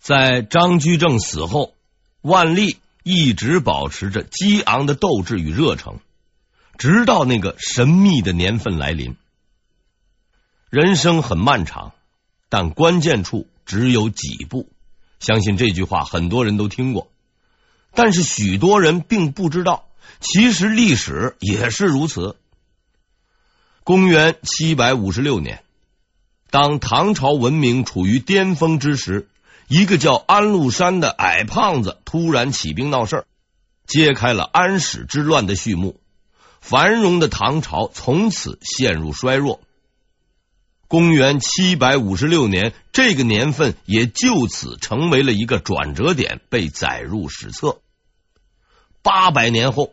在张居正死后，万历一直保持着激昂的斗志与热诚，直到那个神秘的年份来临。人生很漫长，但关键处只有几步。相信这句话很多人都听过，但是许多人并不知道，其实历史也是如此。公元七百五十六年，当唐朝文明处于巅峰之时，一个叫安禄山的矮胖子突然起兵闹事儿，揭开了安史之乱的序幕。繁荣的唐朝从此陷入衰弱。公元七百五十六年，这个年份也就此成为了一个转折点，被载入史册。八百年后，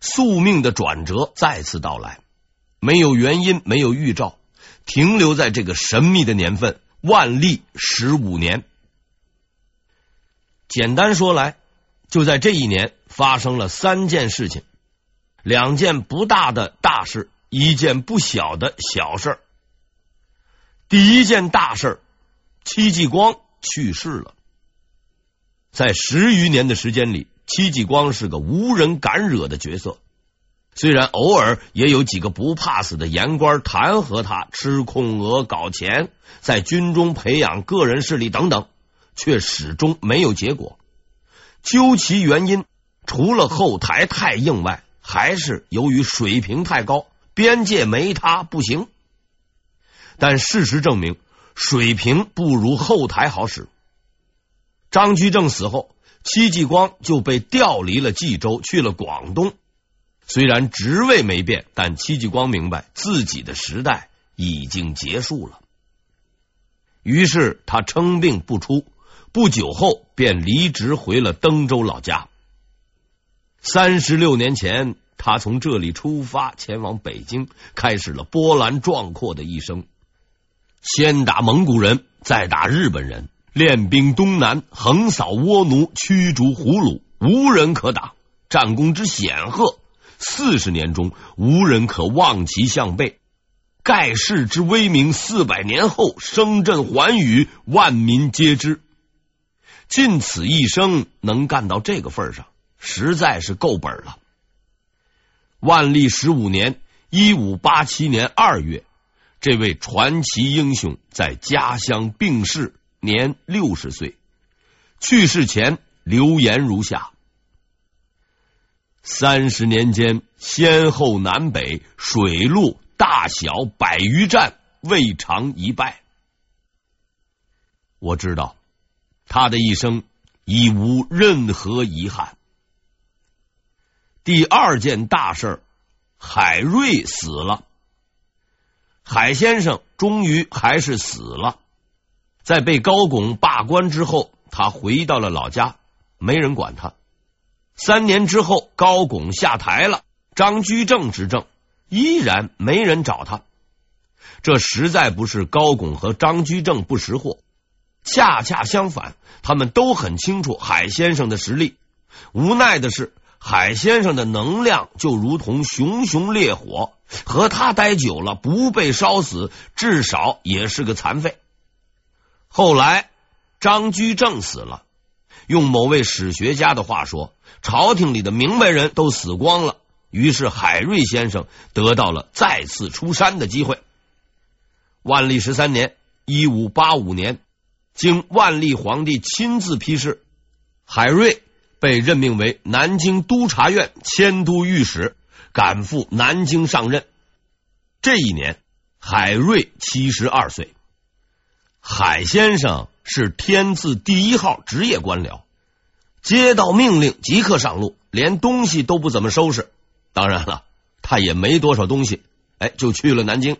宿命的转折再次到来。没有原因，没有预兆，停留在这个神秘的年份——万历十五年。简单说来，就在这一年发生了三件事情：两件不大的大事，一件不小的小事。第一件大事，戚继光去世了。在十余年的时间里，戚继光是个无人敢惹的角色。虽然偶尔也有几个不怕死的言官弹劾他吃空额、搞钱，在军中培养个人势力等等，却始终没有结果。究其原因，除了后台太硬外，还是由于水平太高，边界没他不行。但事实证明，水平不如后台好使。张居正死后，戚继光就被调离了冀州，去了广东。虽然职位没变，但戚继光明白自己的时代已经结束了。于是他称病不出，不久后便离职回了登州老家。三十六年前，他从这里出发，前往北京，开始了波澜壮阔的一生。先打蒙古人，再打日本人，练兵东南，横扫倭奴，驱逐胡虏，无人可挡，战功之显赫。四十年中，无人可望其项背。盖世之威名，四百年后声震寰宇，万民皆知。尽此一生能干到这个份上，实在是够本了。万历十五年（一五八七年二月），这位传奇英雄在家乡病逝，年六十岁。去世前留言如下。三十年间，先后南北水陆大小百余战，未尝一败。我知道他的一生已无任何遗憾。第二件大事，海瑞死了。海先生终于还是死了。在被高拱罢官之后，他回到了老家，没人管他。三年之后，高拱下台了，张居正执政，依然没人找他。这实在不是高拱和张居正不识货，恰恰相反，他们都很清楚海先生的实力。无奈的是，海先生的能量就如同熊熊烈火，和他待久了，不被烧死，至少也是个残废。后来，张居正死了。用某位史学家的话说，朝廷里的明白人都死光了，于是海瑞先生得到了再次出山的机会。万历十三年（一五八五年），经万历皇帝亲自批示，海瑞被任命为南京督察院迁都御史，赶赴南京上任。这一年，海瑞七十二岁。海先生。是天字第一号职业官僚，接到命令即刻上路，连东西都不怎么收拾。当然了，他也没多少东西，哎，就去了南京。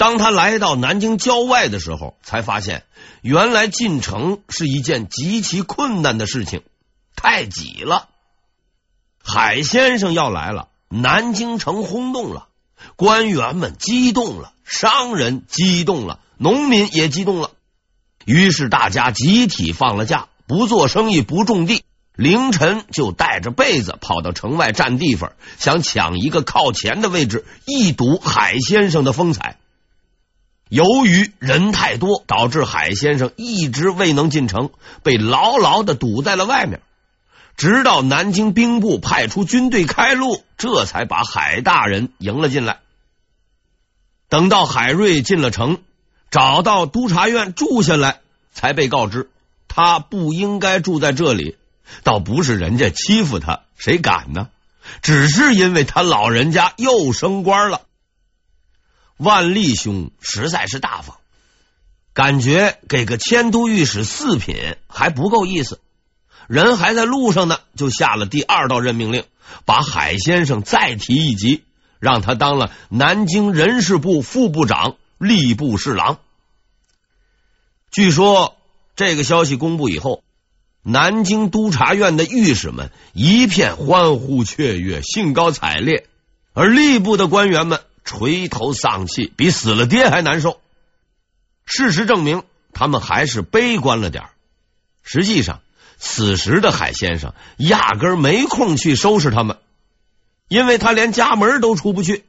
当他来到南京郊外的时候，才发现原来进城是一件极其困难的事情，太挤了。海先生要来了，南京城轰动了，官员们激动了，商人激动了，农民也激动了。于是大家集体放了假，不做生意，不种地，凌晨就带着被子跑到城外占地方，想抢一个靠前的位置，一睹海先生的风采。由于人太多，导致海先生一直未能进城，被牢牢的堵在了外面。直到南京兵部派出军队开路，这才把海大人迎了进来。等到海瑞进了城，找到督察院住下来，才被告知他不应该住在这里。倒不是人家欺负他，谁敢呢？只是因为他老人家又升官了。万历兄实在是大方，感觉给个迁都御史四品还不够意思，人还在路上呢，就下了第二道任命令，把海先生再提一级，让他当了南京人事部副部长、吏部侍郎。据说这个消息公布以后，南京督察院的御史们一片欢呼雀跃、兴高采烈，而吏部的官员们。垂头丧气，比死了爹还难受。事实证明，他们还是悲观了点。实际上，此时的海先生压根没空去收拾他们，因为他连家门都出不去。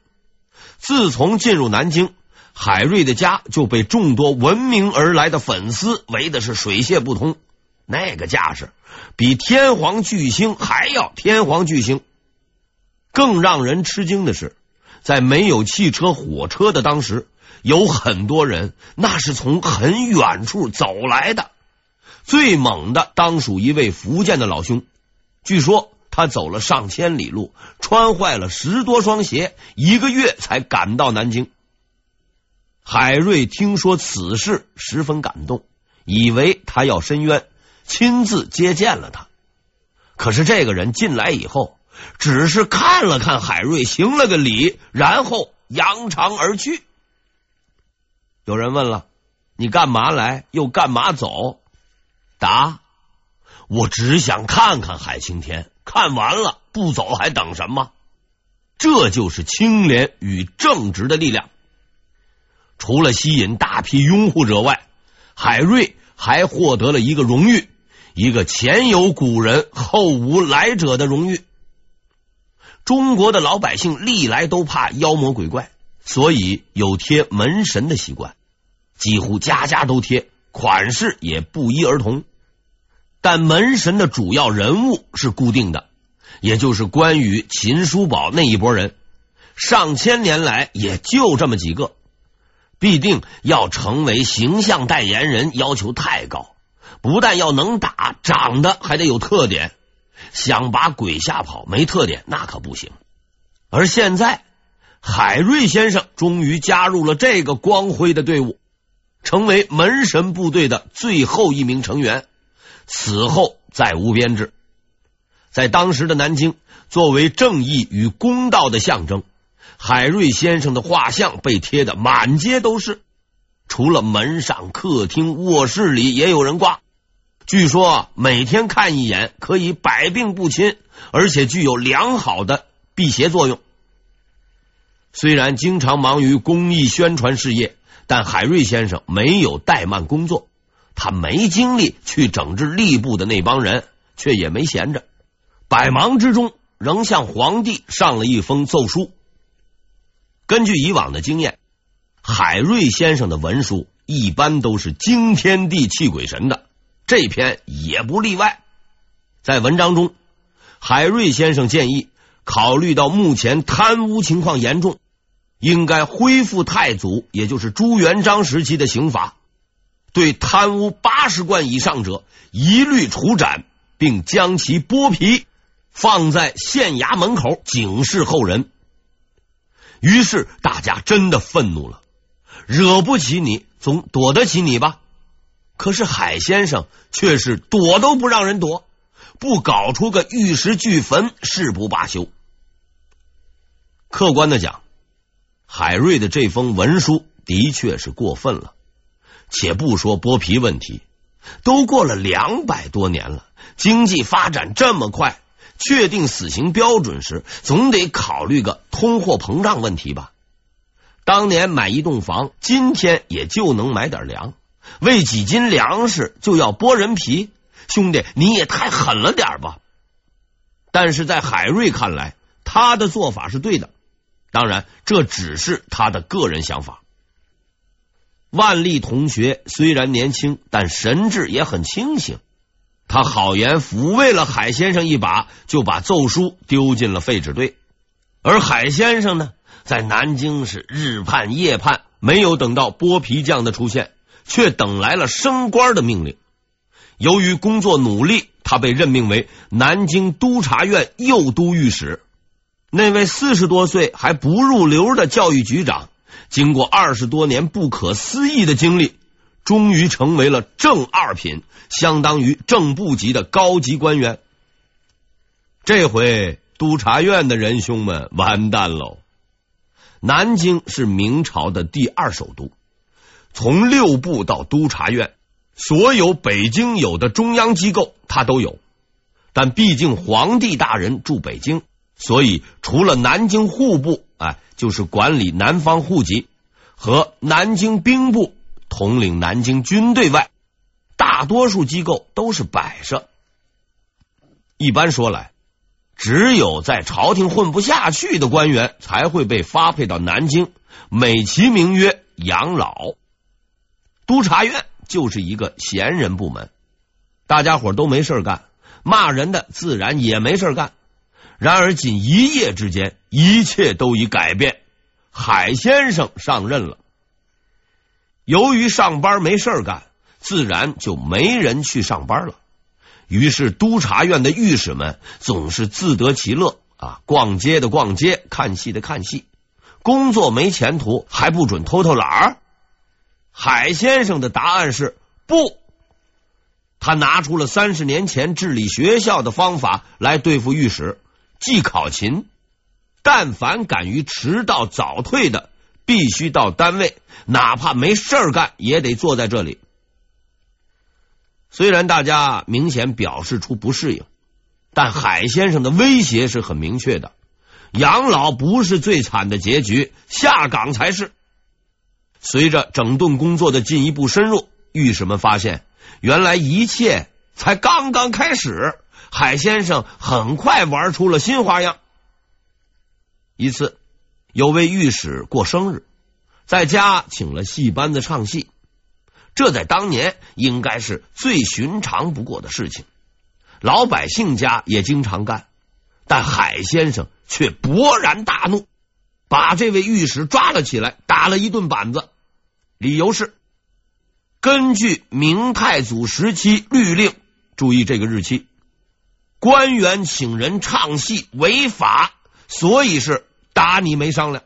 自从进入南京，海瑞的家就被众多闻名而来的粉丝围的是水泄不通，那个架势比天皇巨星还要天皇巨星。更让人吃惊的是。在没有汽车、火车的当时，有很多人那是从很远处走来的。最猛的当属一位福建的老兄，据说他走了上千里路，穿坏了十多双鞋，一个月才赶到南京。海瑞听说此事，十分感动，以为他要申冤，亲自接见了他。可是这个人进来以后。只是看了看海瑞，行了个礼，然后扬长而去。有人问了：“你干嘛来？又干嘛走？”答：“我只想看看海青天，看完了不走还等什么？”这就是清廉与正直的力量。除了吸引大批拥护者外，海瑞还获得了一个荣誉，一个前有古人后无来者的荣誉。中国的老百姓历来都怕妖魔鬼怪，所以有贴门神的习惯，几乎家家都贴，款式也不一而同。但门神的主要人物是固定的，也就是关羽、秦叔宝那一波人，上千年来也就这么几个。必定要成为形象代言人，要求太高，不但要能打，长得还得有特点。想把鬼吓跑，没特点那可不行。而现在，海瑞先生终于加入了这个光辉的队伍，成为门神部队的最后一名成员。此后再无编制。在当时的南京，作为正义与公道的象征，海瑞先生的画像被贴得满街都是，除了门上、客厅、卧室里也有人挂。据说每天看一眼可以百病不侵，而且具有良好的辟邪作用。虽然经常忙于公益宣传事业，但海瑞先生没有怠慢工作。他没精力去整治吏部的那帮人，却也没闲着。百忙之中，仍向皇帝上了一封奏书。根据以往的经验，海瑞先生的文书一般都是惊天地泣鬼神的。这篇也不例外。在文章中，海瑞先生建议，考虑到目前贪污情况严重，应该恢复太祖，也就是朱元璋时期的刑罚，对贪污八十贯以上者一律处斩，并将其剥皮放在县衙门口警示后人。于是大家真的愤怒了，惹不起你，总躲得起你吧。可是海先生却是躲都不让人躲，不搞出个玉石俱焚，誓不罢休。客观的讲，海瑞的这封文书的确是过分了。且不说剥皮问题，都过了两百多年了，经济发展这么快，确定死刑标准时，总得考虑个通货膨胀问题吧？当年买一栋房，今天也就能买点粮。为几斤粮食就要剥人皮，兄弟，你也太狠了点吧！但是在海瑞看来，他的做法是对的。当然，这只是他的个人想法。万历同学虽然年轻，但神智也很清醒。他好言抚慰了海先生一把，就把奏书丢进了废纸堆。而海先生呢，在南京是日盼夜盼，没有等到剥皮匠的出现，却等来了升官的命令。由于工作努力，他被任命为南京督察院右都御史。那位四十多岁还不入流的教育局长。经过二十多年不可思议的经历，终于成为了正二品，相当于正部级的高级官员。这回督察院的仁兄们完蛋喽！南京是明朝的第二首都，从六部到督察院，所有北京有的中央机构他都有。但毕竟皇帝大人住北京，所以除了南京户部，哎。就是管理南方户籍和南京兵部统领南京军队外，大多数机构都是摆设。一般说来，只有在朝廷混不下去的官员才会被发配到南京，美其名曰养老。督察院就是一个闲人部门，大家伙都没事干，骂人的自然也没事干。然而，仅一夜之间，一切都已改变。海先生上任了，由于上班没事干，自然就没人去上班了。于是，督察院的御史们总是自得其乐啊，逛街的逛街，看戏的看戏。工作没前途，还不准偷偷懒儿。海先生的答案是不，他拿出了三十年前治理学校的方法来对付御史。记考勤，但凡敢于迟到早退的，必须到单位，哪怕没事干，也得坐在这里。虽然大家明显表示出不适应，但海先生的威胁是很明确的：养老不是最惨的结局，下岗才是。随着整顿工作的进一步深入，御史们发现，原来一切才刚刚开始。海先生很快玩出了新花样。一次，有位御史过生日，在家请了戏班子唱戏，这在当年应该是最寻常不过的事情，老百姓家也经常干。但海先生却勃然大怒，把这位御史抓了起来，打了一顿板子。理由是根据明太祖时期律令，注意这个日期。官员请人唱戏违法，所以是打你没商量。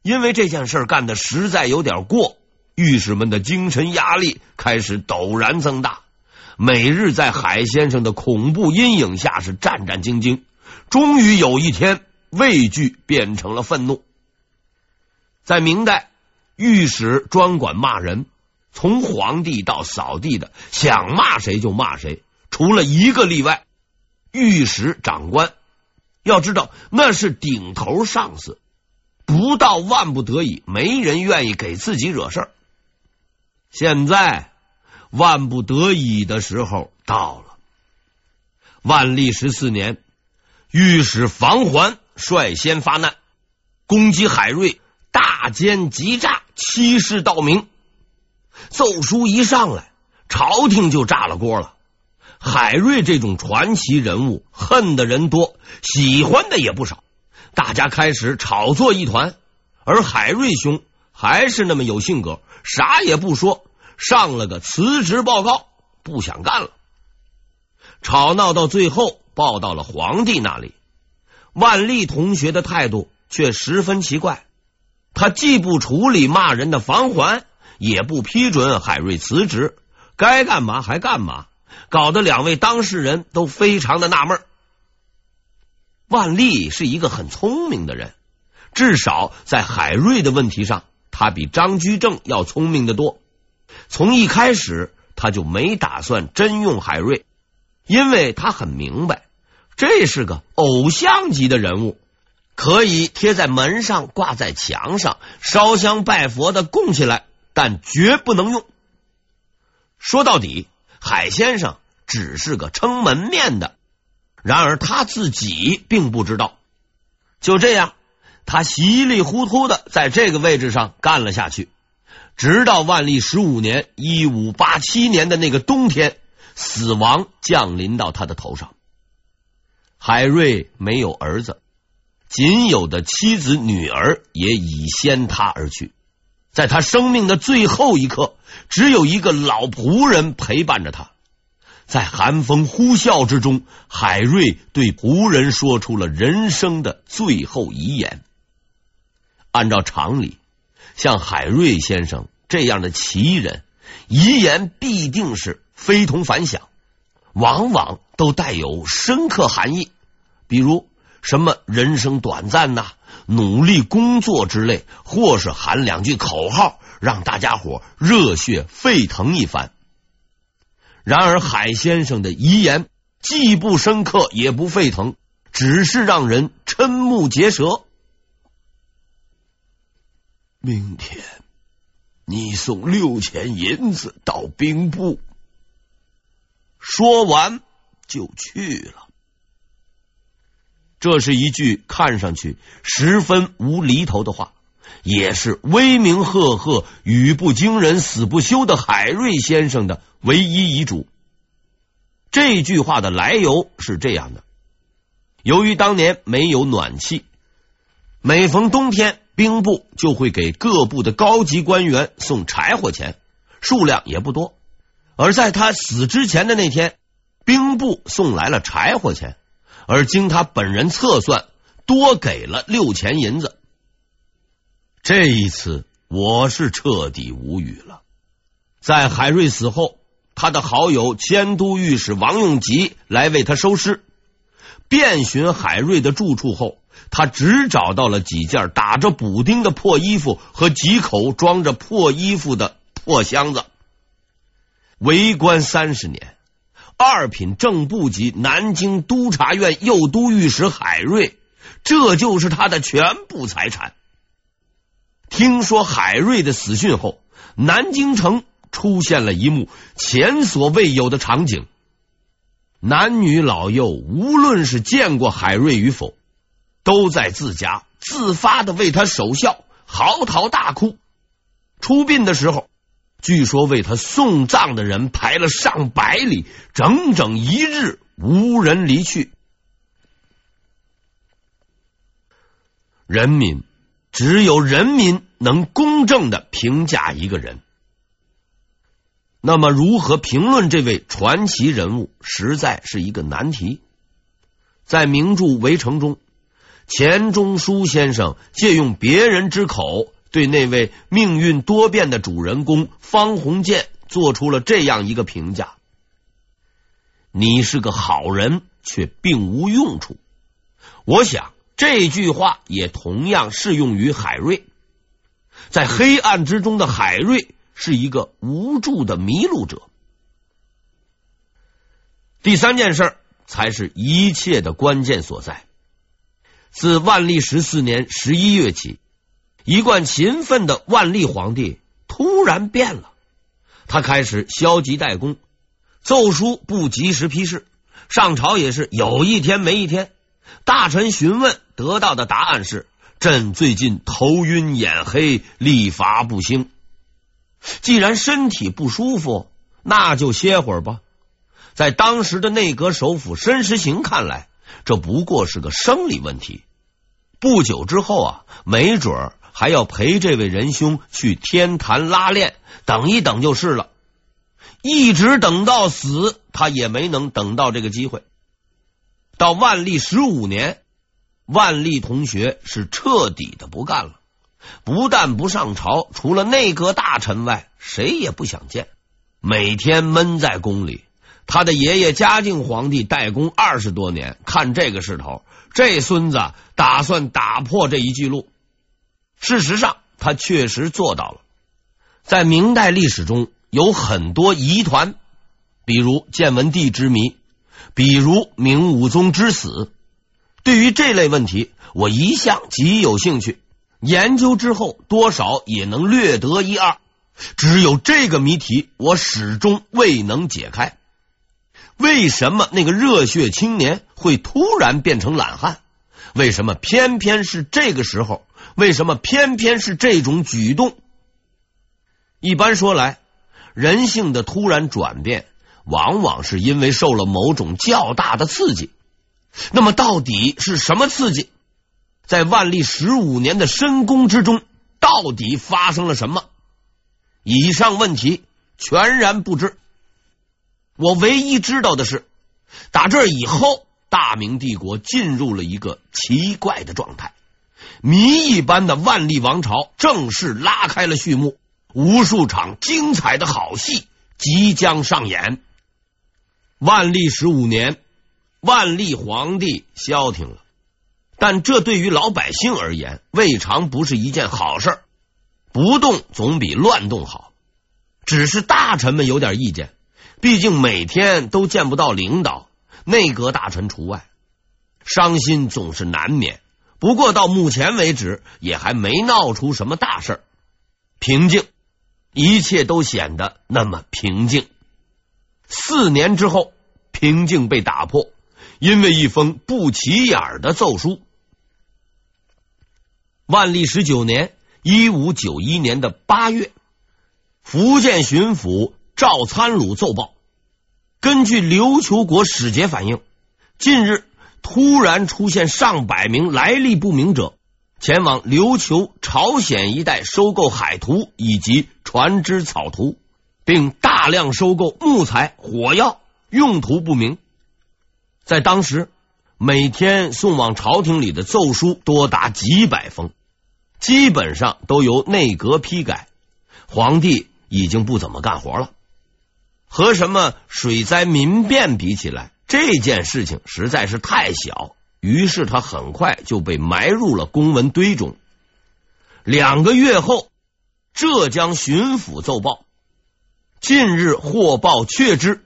因为这件事干的实在有点过，御史们的精神压力开始陡然增大，每日在海先生的恐怖阴影下是战战兢兢。终于有一天，畏惧变成了愤怒。在明代，御史专管骂人，从皇帝到扫地的，想骂谁就骂谁。除了一个例外，御史长官，要知道那是顶头上司，不到万不得已，没人愿意给自己惹事儿。现在万不得已的时候到了。万历十四年，御史房桓率先发难，攻击海瑞，大奸急诈，欺世盗名。奏书一上来，朝廷就炸了锅了。海瑞这种传奇人物，恨的人多，喜欢的也不少，大家开始炒作一团。而海瑞兄还是那么有性格，啥也不说，上了个辞职报告，不想干了。吵闹到最后，报到了皇帝那里。万历同学的态度却十分奇怪，他既不处理骂人的房桓，也不批准海瑞辞职，该干嘛还干嘛。搞得两位当事人都非常的纳闷。万历是一个很聪明的人，至少在海瑞的问题上，他比张居正要聪明的多。从一开始，他就没打算真用海瑞，因为他很明白，这是个偶像级的人物，可以贴在门上、挂在墙上、烧香拜佛的供起来，但绝不能用。说到底。海先生只是个撑门面的，然而他自己并不知道。就这样，他稀里糊涂的在这个位置上干了下去，直到万历十五年（一五八七年）的那个冬天，死亡降临到他的头上。海瑞没有儿子，仅有的妻子、女儿也已先他而去。在他生命的最后一刻，只有一个老仆人陪伴着他。在寒风呼啸之中，海瑞对仆人说出了人生的最后遗言。按照常理，像海瑞先生这样的奇人，遗言必定是非同凡响，往往都带有深刻含义，比如什么人生短暂呐。努力工作之类，或是喊两句口号，让大家伙热血沸腾一番。然而，海先生的遗言既不深刻，也不沸腾，只是让人瞠目结舌。明天，你送六钱银子到兵部。说完就去了。这是一句看上去十分无厘头的话，也是威名赫赫、语不惊人死不休的海瑞先生的唯一遗嘱。这句话的来由是这样的：由于当年没有暖气，每逢冬天，兵部就会给各部的高级官员送柴火钱，数量也不多。而在他死之前的那天，兵部送来了柴火钱。而经他本人测算，多给了六钱银子。这一次，我是彻底无语了。在海瑞死后，他的好友迁都御史王用吉来为他收尸。遍寻海瑞的住处后，他只找到了几件打着补丁的破衣服和几口装着破衣服的破箱子。为官三十年。二品正部级南京督察院右都御史海瑞，这就是他的全部财产。听说海瑞的死讯后，南京城出现了一幕前所未有的场景：男女老幼，无论是见过海瑞与否，都在自家自发的为他守孝，嚎啕大哭。出殡的时候。据说为他送葬的人排了上百里，整整一日无人离去。人民，只有人民能公正的评价一个人。那么，如何评论这位传奇人物，实在是一个难题。在名著《围城》中，钱钟书先生借用别人之口。对那位命运多变的主人公方鸿渐做出了这样一个评价：“你是个好人，却并无用处。”我想这句话也同样适用于海瑞。在黑暗之中的海瑞是一个无助的迷路者。第三件事才是一切的关键所在。自万历十四年十一月起。一贯勤奋的万历皇帝突然变了，他开始消极怠工，奏书不及时批示，上朝也是有一天没一天。大臣询问得到的答案是：朕最近头晕眼黑，力乏不兴。既然身体不舒服，那就歇会儿吧。在当时的内阁首辅申时行看来，这不过是个生理问题。不久之后啊，没准儿。还要陪这位仁兄去天坛拉练，等一等就是了。一直等到死，他也没能等到这个机会。到万历十五年，万历同学是彻底的不干了，不但不上朝，除了内阁大臣外，谁也不想见。每天闷在宫里，他的爷爷嘉靖皇帝代工二十多年，看这个势头，这孙子打算打破这一记录。事实上，他确实做到了。在明代历史中，有很多疑团，比如建文帝之谜，比如明武宗之死。对于这类问题，我一向极有兴趣，研究之后多少也能略得一二。只有这个谜题，我始终未能解开：为什么那个热血青年会突然变成懒汉？为什么偏偏是这个时候？为什么偏偏是这种举动？一般说来，人性的突然转变，往往是因为受了某种较大的刺激。那么，到底是什么刺激？在万历十五年的深宫之中，到底发生了什么？以上问题全然不知。我唯一知道的是，打这以后，大明帝国进入了一个奇怪的状态，谜一般的万历王朝正式拉开了序幕，无数场精彩的好戏即将上演。万历十五年，万历皇帝消停了。但这对于老百姓而言，未尝不是一件好事。不动总比乱动好。只是大臣们有点意见，毕竟每天都见不到领导，内阁大臣除外，伤心总是难免。不过到目前为止，也还没闹出什么大事。平静，一切都显得那么平静。四年之后，平静被打破，因为一封不起眼的奏书。万历十九年（一五九一年）的八月，福建巡抚赵参鲁奏报：根据琉球国使节反映，近日突然出现上百名来历不明者，前往琉球、朝鲜一带收购海图以及船只草图，并大量收购木材、火药，用途不明。在当时。每天送往朝廷里的奏书多达几百封，基本上都由内阁批改。皇帝已经不怎么干活了，和什么水灾民变比起来，这件事情实在是太小。于是他很快就被埋入了公文堆中。两个月后，浙江巡抚奏报：近日获报确知，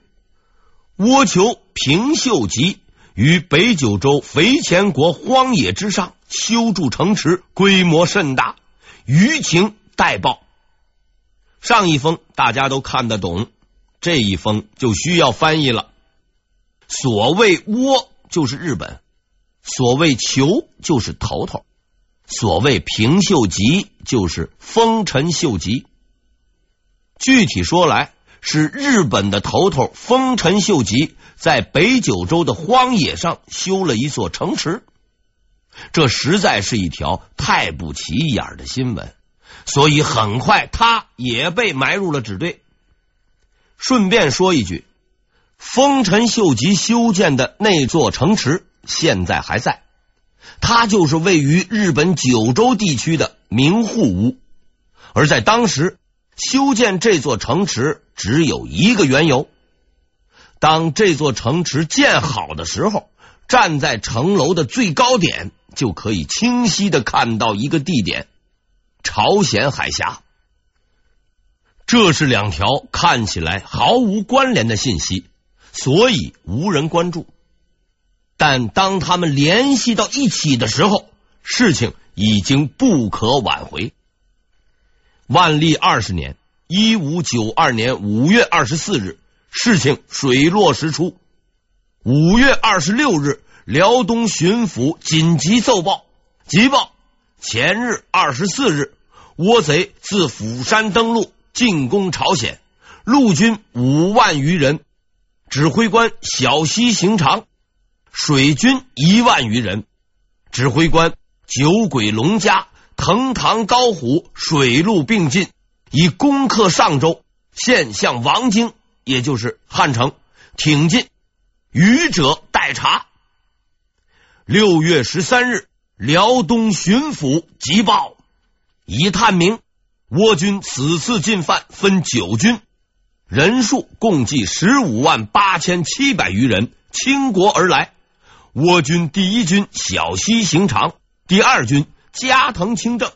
倭酋平秀吉。于北九州肥前国荒野之上修筑城池，规模甚大，余情待报。上一封大家都看得懂，这一封就需要翻译了。所谓倭就是日本，所谓酋就是头头，所谓平秀吉就是丰臣秀吉。具体说来，是日本的头头丰臣秀吉。在北九州的荒野上修了一座城池，这实在是一条太不起眼的新闻，所以很快他也被埋入了纸堆。顺便说一句，丰臣秀吉修建的那座城池现在还在，它就是位于日本九州地区的名护屋。而在当时修建这座城池只有一个缘由。当这座城池建好的时候，站在城楼的最高点，就可以清晰的看到一个地点——朝鲜海峡。这是两条看起来毫无关联的信息，所以无人关注。但当他们联系到一起的时候，事情已经不可挽回。万历二十年（一五九二年）五月二十四日。事情水落石出。五月二十六日，辽东巡抚紧急奏报：急报！前日二十四日，倭贼自釜山登陆，进攻朝鲜，陆军五万余人，指挥官小西行长；水军一万余人，指挥官酒鬼龙家、藤堂高虎，水陆并进，以攻克上州，现向王京。也就是汉城挺进，愚者待查。六月十三日，辽东巡抚急报，已探明，倭军此次进犯分九军，人数共计十五万八千七百余人，倾国而来。倭军第一军小西行长，第二军加藤清正，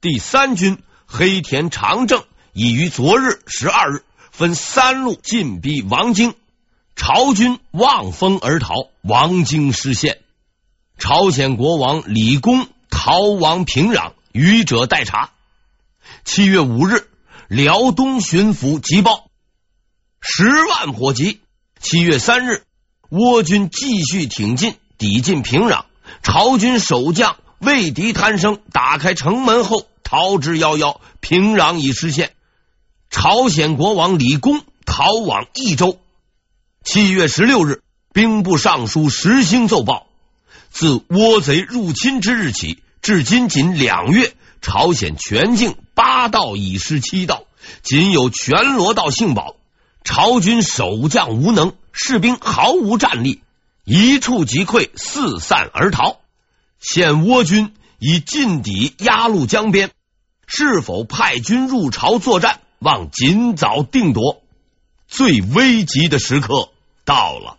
第三军黑田长政，已于昨日十二日。分三路进逼王京，朝军望风而逃，王京失陷。朝鲜国王李恭逃亡平壤，余者待查。七月五日，辽东巡抚急报，十万火急。七月三日，倭军继续挺进，抵近平壤。朝军守将畏敌贪生，打开城门后逃之夭夭，平壤已失陷。朝鲜国王李恭逃往益州。七月十六日，兵部尚书石兴奏报：自倭贼入侵之日起，至今仅两月，朝鲜全境八道已失七道，仅有全罗道幸保。朝军守将无能，士兵毫无战力，一触即溃，四散而逃。现倭军已进抵鸭绿江边，是否派军入朝作战？望尽早定夺。最危急的时刻到了。